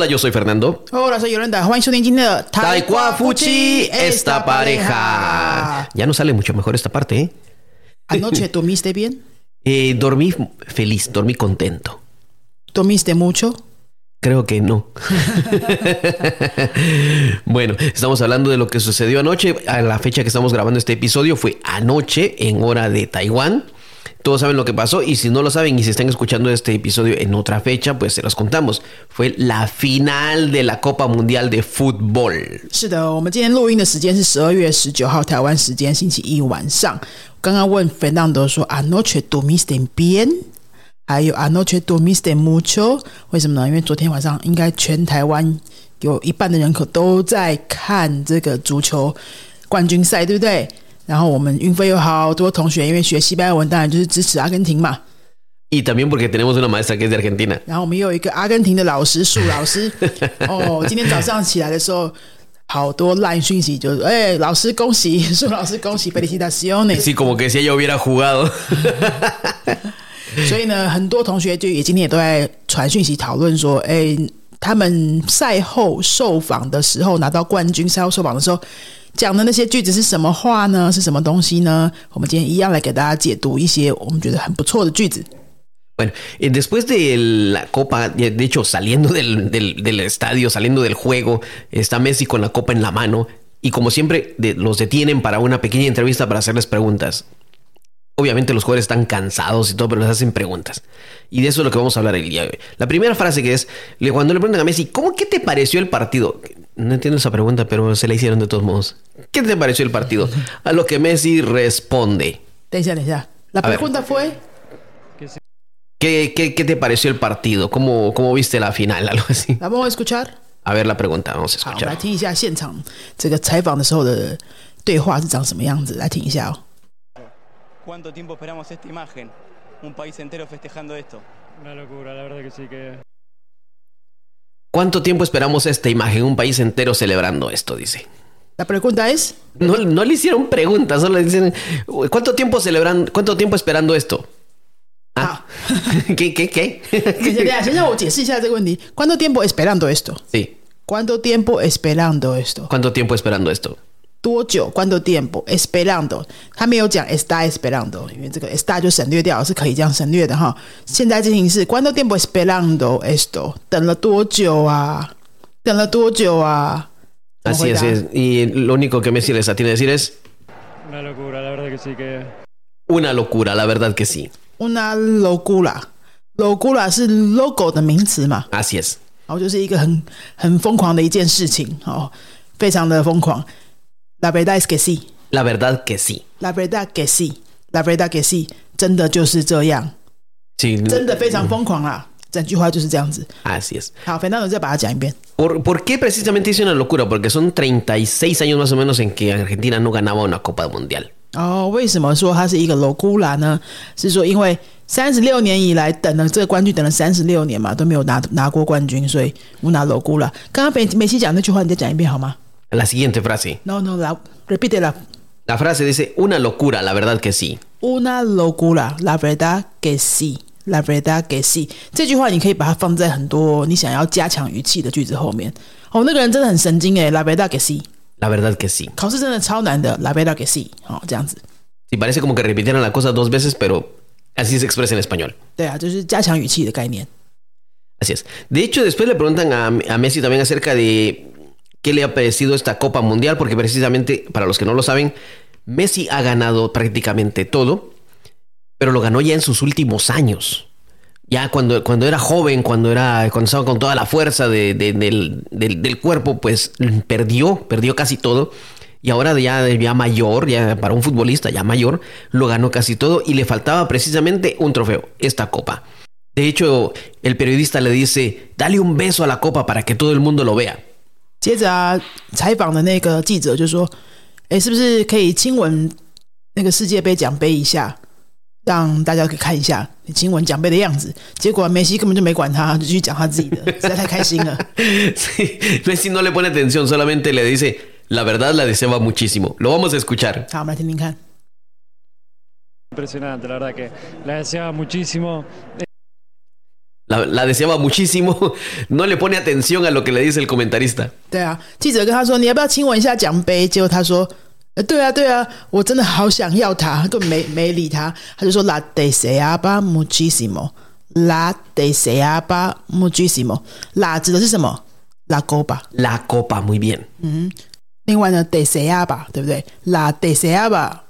Hola, yo soy Fernando. Hola, soy Yolanda. Juan su ingeniero. Taekwa Fuchi, esta pareja. Ya no sale mucho mejor esta parte, ¿eh? ¿Anoche dormiste bien? Eh, dormí feliz, dormí contento. ¿Tomiste mucho? Creo que no. bueno, estamos hablando de lo que sucedió anoche. A la fecha que estamos grabando este episodio fue anoche en hora de Taiwán. Todos saben lo que pasó y si no lo saben y si están escuchando este episodio en otra fecha, pues se los contamos. Fue la final de la Copa Mundial de Fútbol. 是的，我们今天录音的时间是十二月十九号台湾时间星期一晚上。刚刚问 Fernando 说 Anoche dormiste bien？还有 Anoche dormiste mucho？为什么呢？因为昨天晚上应该全台湾有一半的人口都在看这个足球冠军赛，对不对？ 然后我们运费有好多同学，因为学西班牙文，当然就是支持阿根廷嘛。Y también porque tenemos una maestra que es de Argentina. 然后我们又有一个阿根廷的老师，树 老师。哦，今天早上起来的时候，好多烂讯息，就是哎，老师恭喜，树老师恭喜，felicitaciones。Sí, como que si ella hubiera jugado. 所以呢，很多同学就也今天也都在传讯息讨论说，哎，他们赛后受访的时候拿到冠军，赛后受访的时候讲的那些句子是什么话呢？是什么东西呢？我们今天一样来给大家解读一些我们觉得很不错的句子。 Bueno, eh, después de la copa, de de hecho, saliendo del, del- del estadio, saliendo del juego, está Messi con la copa en la mano y como siempre de- los detienen para una pequeña entrevista para hacerles preguntas. Obviamente los jugadores están cansados y todo, pero les hacen preguntas. Y de eso es lo que vamos a hablar el día de hoy. La primera frase que es, le- cuando le preguntan a Messi, ¿cómo que te pareció el partido? No entiendo esa pregunta, pero se la hicieron de todos modos. ¿Qué te pareció el partido? A lo que Messi responde. 等一下，等一下，la あver pregunta fue ¿Qué, qué, qué te pareció el partido? ¿Cómo, ¿Cómo viste la final? Algo así. ¿La vamos a escuchar？ A ver la pregunta, vamos a 好，我们来 escuchar. 听一下现场这个采访的时候的对话是长什么样子，来听一下哦。 ¿Cuánto tiempo esperamos esta imagen? Un país entero festejando esto. Una locura, la verdad que sí que ¿Cuánto tiempo esperamos esta imagen? Un país entero celebrando esto, dice. La pregunta es. No, no le hicieron preguntas, solo le dicen. ¿Cuánto tiempo celebrando, cuánto tiempo esperando esto? Ah. ah. ¿Qué, qué, qué? ¿Cuánto tiempo esperando esto? Sí. ¿Cuánto tiempo esperando esto? ¿Cuánto tiempo esperando esto? 多久？¿Cuánto tiempo esperando？他没有讲 está esperando，因为这个 está 就省略掉，是可以这样省略的哈。现在进行是 ¿Cuánto tiempo esperando esto？等了多久啊？等了多久啊？Así 回 es, 答 es. Y lo único que Messi les atiende a decir es una locura, la verdad que sí que una locura, la verdad que sí. Una locura。locura 是 logo 的名词嘛？Así es. 然后就是一个很很疯狂的一件事情哦，非常的疯狂。La verdad es que sí, La verdad que sí. la verdad que sí, la verdad que sí，真的就是这样，Sí, 真的非常疯狂啦。整句话就是这样子。así es. 好，Fernando 再把它讲一遍。¿Por, por qué precisamente hice una locura? Porque son 36 años más o menos en que Argentina no ganaba una Copa Mundial. 哦，为什么说它是一个 locura 呢？是说因为三十六年以来等了这个冠军，等了三十六年嘛，都没有拿拿过冠军，所以 una locura。刚刚梅梅西讲那句话，你再讲一遍好吗 La siguiente frase. ？No no la repite la La frase dice, una locura, la verdad que sí. Una locura, la verdad que sí, la verdad que sí。这句话你可以把它放在很多你想要加强语气的句子后面。哦，那个人真的很神经诶 la verdad que sí。 La verdad que sí. 考试真的超难的，la verdad que sí。哦，这样子。 Sí, parece como que repitieran la cosa dos veces, pero así se expresa en español. 对啊，就是加强语气的概念。 Así es. De hecho, después le preguntan a, a Messi también acerca de qué le ha parecido esta Copa Mundial, porque precisamente, para los que no lo saben, Messi ha ganado prácticamente todo, pero lo ganó ya en sus últimos años. Ya cuando, cuando era joven, cuando, era, cuando estaba con toda la fuerza de- de- del, del- del cuerpo, pues perdió, perdió casi todo. Y ahora ya, ya mayor, ya para un futbolista ya mayor, lo ganó casi todo y le faltaba precisamente un trofeo, esta copa. De hecho, el periodista le dice, dale un beso a la copa para que todo el mundo lo vea. 接着啊，采访的那个记者就说：“哎，是不是可以亲吻那个世界杯奖杯一下，让大家可以看一下你亲吻奖杯的样子？”结果梅西根本就没管他，就继续讲他自己的，实在太开心了。Sí, Messi no le pone atención, solamente le dice, la verdad la deseaba muchísimo. Lo vamos a escuchar. 好，我们来听听看。impresionante, la verdad que la deseaba muchísimo. La, la deseaba muchísimo. No le pone atención a lo que le dice el comentarista. 对啊，记者跟他说：“你要不要亲吻一下奖杯？”结果他说：“呃，对啊，对啊，我真的好想要它。”根本没没理他，他就说：“La deseaba muchísimo。”La deseaba muchísimo。La 指的是什么？La copa。 La copa, muy bien. 另外呢，deseaba 对不对？La deseaba。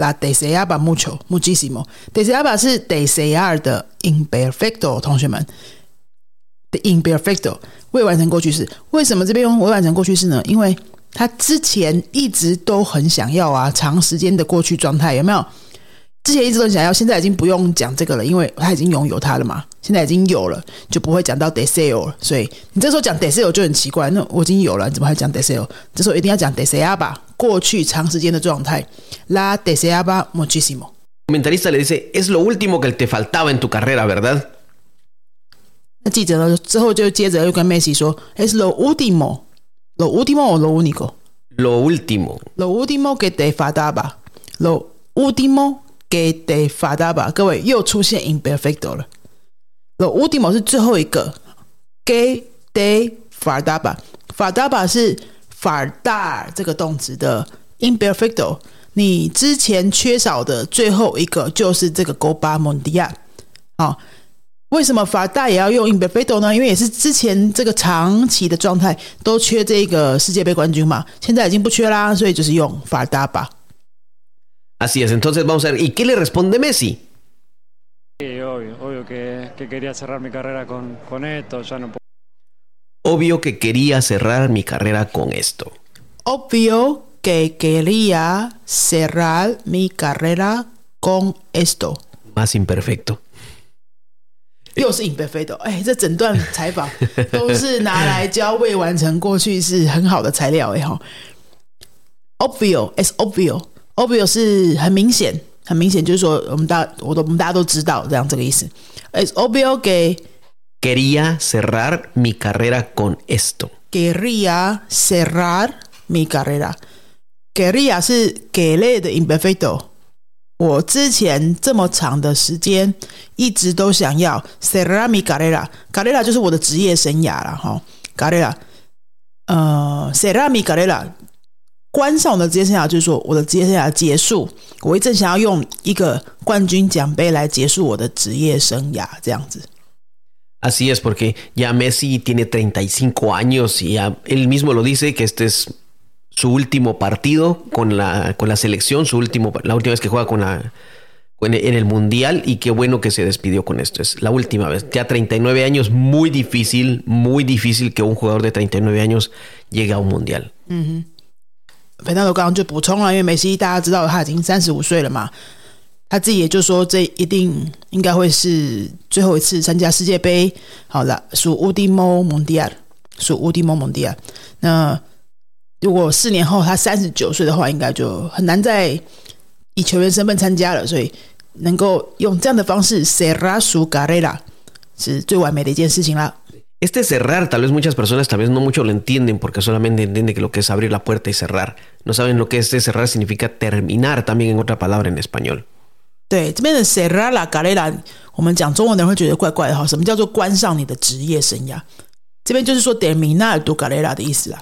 La deseaba mucho muchísimo。deseaba 是 desear 的 imperfecto，同学们的 imperfecto 未完成过去式。为什么这边用未完成过去式呢？因为他之前一直都很想要啊，长时间的过去状态有没有？之前一直都想要，现在已经不用讲这个了，因为他已经拥有它了嘛。现在已经有了，就不会讲到 deseo 了。所以你这时候讲 deseo 就很奇怪，那我已经有了，你怎么还讲 deseo？这时候一定要讲 deseaba，过去长时间的状态。La deseaba muchísimo。Comentarista le dice, es lo último que te faltaba en tu carrera, ¿verdad? 那记者呢之后就接着又跟 Messi 说：“Es lo último, lo último o lo único, Lo último. lo último que te faltaba, lo último que te faltaba。”各位又出现 imperfecto 了。lo último 是最后一个，que te faltaba，faltaba 是 faltar 这个动词的 imperfecto。你之前缺少的最后一个就是这个 Copa Mundial。好、为什么法大也要用 imperfecto 呢？因为也是之前这个长期的状态都缺这个世界杯冠军嘛，现在已经不缺啦，所以就是用法大吧。Así es, entonces vamos a ver, ¿y qué le responde Messi? Sí, obvio, obvio que, que quería cerrar mi carrera con, con esto, ya no puedo. Obvio que quería cerrar mi carrera con esto. Obvio que quería cerrar mi carrera con esto。 Más imperfecto. 又是 imperfecto，哎，这整段采访都是拿来教未完成过去式很好的材料哎哈。Obvio is obvio, Obvio 是很明显，很明显就是说我们大我都我们大家都知道这样这个意思。is obvio que Quería cerrar mi carrera con esto. quería cerrar mi carrera。quería 是给类的 imperfecto。我之前这么长的时间一直都想要 cerrar mi carrera，carrera 就是我的职业生涯了哈，carrera，呃，cerrar mi carrera，关上我的职业生涯就是说我的职业生涯结束，我一直想要用一个冠军奖杯来结束我的职业生涯，这样子。 Así es, porque ya Messi tiene 35 años y ya él mismo lo dice que este es su último partido con la, con la selección, su último, la última vez que juega con la, con- en el Mundial y qué bueno que se despidió con esto. Es la última vez. Ya 39 años, muy difícil, muy difícil que un jugador de 39 años llegue a un Mundial. 肥大头刚刚就补充了，因为梅西大家知道他已经三十五岁了嘛，他自己也就说这一定应该会是最后一次参加世界杯。好了，属乌迪莫蒙迪亚，属乌迪莫蒙迪亚。那如果四年后他三十九岁的话，应该就很难再以球员身份参加了，所以能够用这样的方式 cerrar su carrera 是最完美的一件事情啦。Este cerrar, tal vez muchas personas tal vez no mucho lo entienden porque solamente entienden que lo que es abrir la puerta y cerrar. No saben lo que este cerrar significa terminar también en otra palabra en español. 对，这边的 cerrar la carrera，我们讲中文的人会觉得怪怪的哈。什么叫做关上你的职业生涯？这边就是说 terminar tu carrera 的意思啦。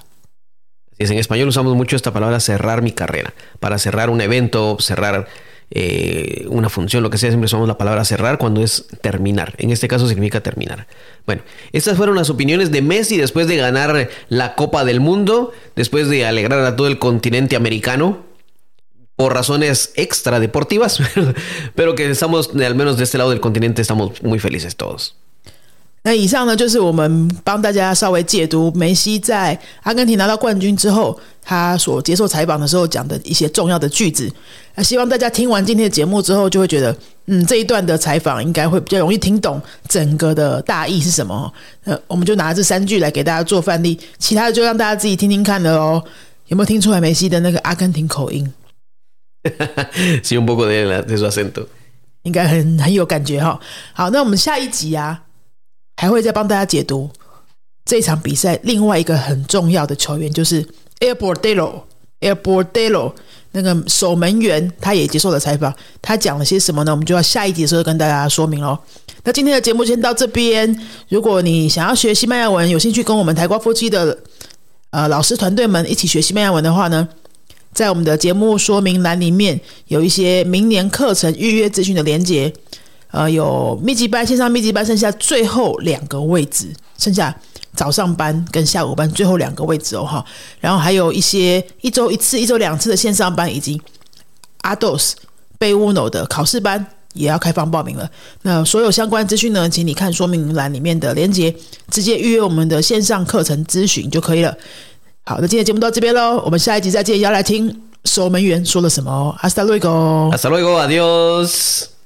Así es, en español usamos mucho esta palabra cerrar mi carrera. Para cerrar un evento, cerrar eh, una función, lo que sea, siempre usamos la palabra cerrar cuando es terminar. En este caso significa terminar. Bueno, estas fueron las opiniones de Messi después de ganar la Copa del Mundo, después de alegrar a todo el continente americano. Por razones extra deportivas, pero que estamos, al menos de este lado del continente, estamos muy felices todos. 那以上呢，就是我们帮大家稍微解读梅西在阿根廷拿到冠军之后，他所接受采访的时候讲的一些重要的句子。那希望大家听完今天的节目之后，就会觉得，嗯，这一段的采访应该会比较容易听懂整个的大意是什么。呃，我们就拿这三句来给大家做范例，其他的就让大家自己听听看了哦。有没有听出来梅西的那个阿根廷口音？sí, un poco de, de su acento. 应该很很有感觉哈。好，那我们下一集啊，还会再帮大家解读这场比赛另外一个很重要的球员，就是 Air Bordello。Air Bordelo 那个守门员他也接受了采访，他讲了些什么呢？我们就要下一集的时候跟大家说明喽。那今天的节目先到这边。如果你想要学西班牙文，有兴趣跟我们台瓜夫妻的呃老师团队们一起学西班牙文的话呢，在我们的节目说明栏里面有一些明年课程预约资讯的连接。呃，有密集班、线上密集班，剩下最后两个位置，剩下早上班跟下午班最后两个位置哦哈。然后还有一些一周一次、一周两次的线上班，以及阿 dos 贝乌 no 的考试班也要开放报名了。那所有相关资讯呢，请你看说明栏里面的链接，直接预约我们的线上课程咨询就可以了。好，那今天节目到这边喽，我们下一集再见，要来听守门员说了什么哦。Hasta luego，Hasta luego，Adios。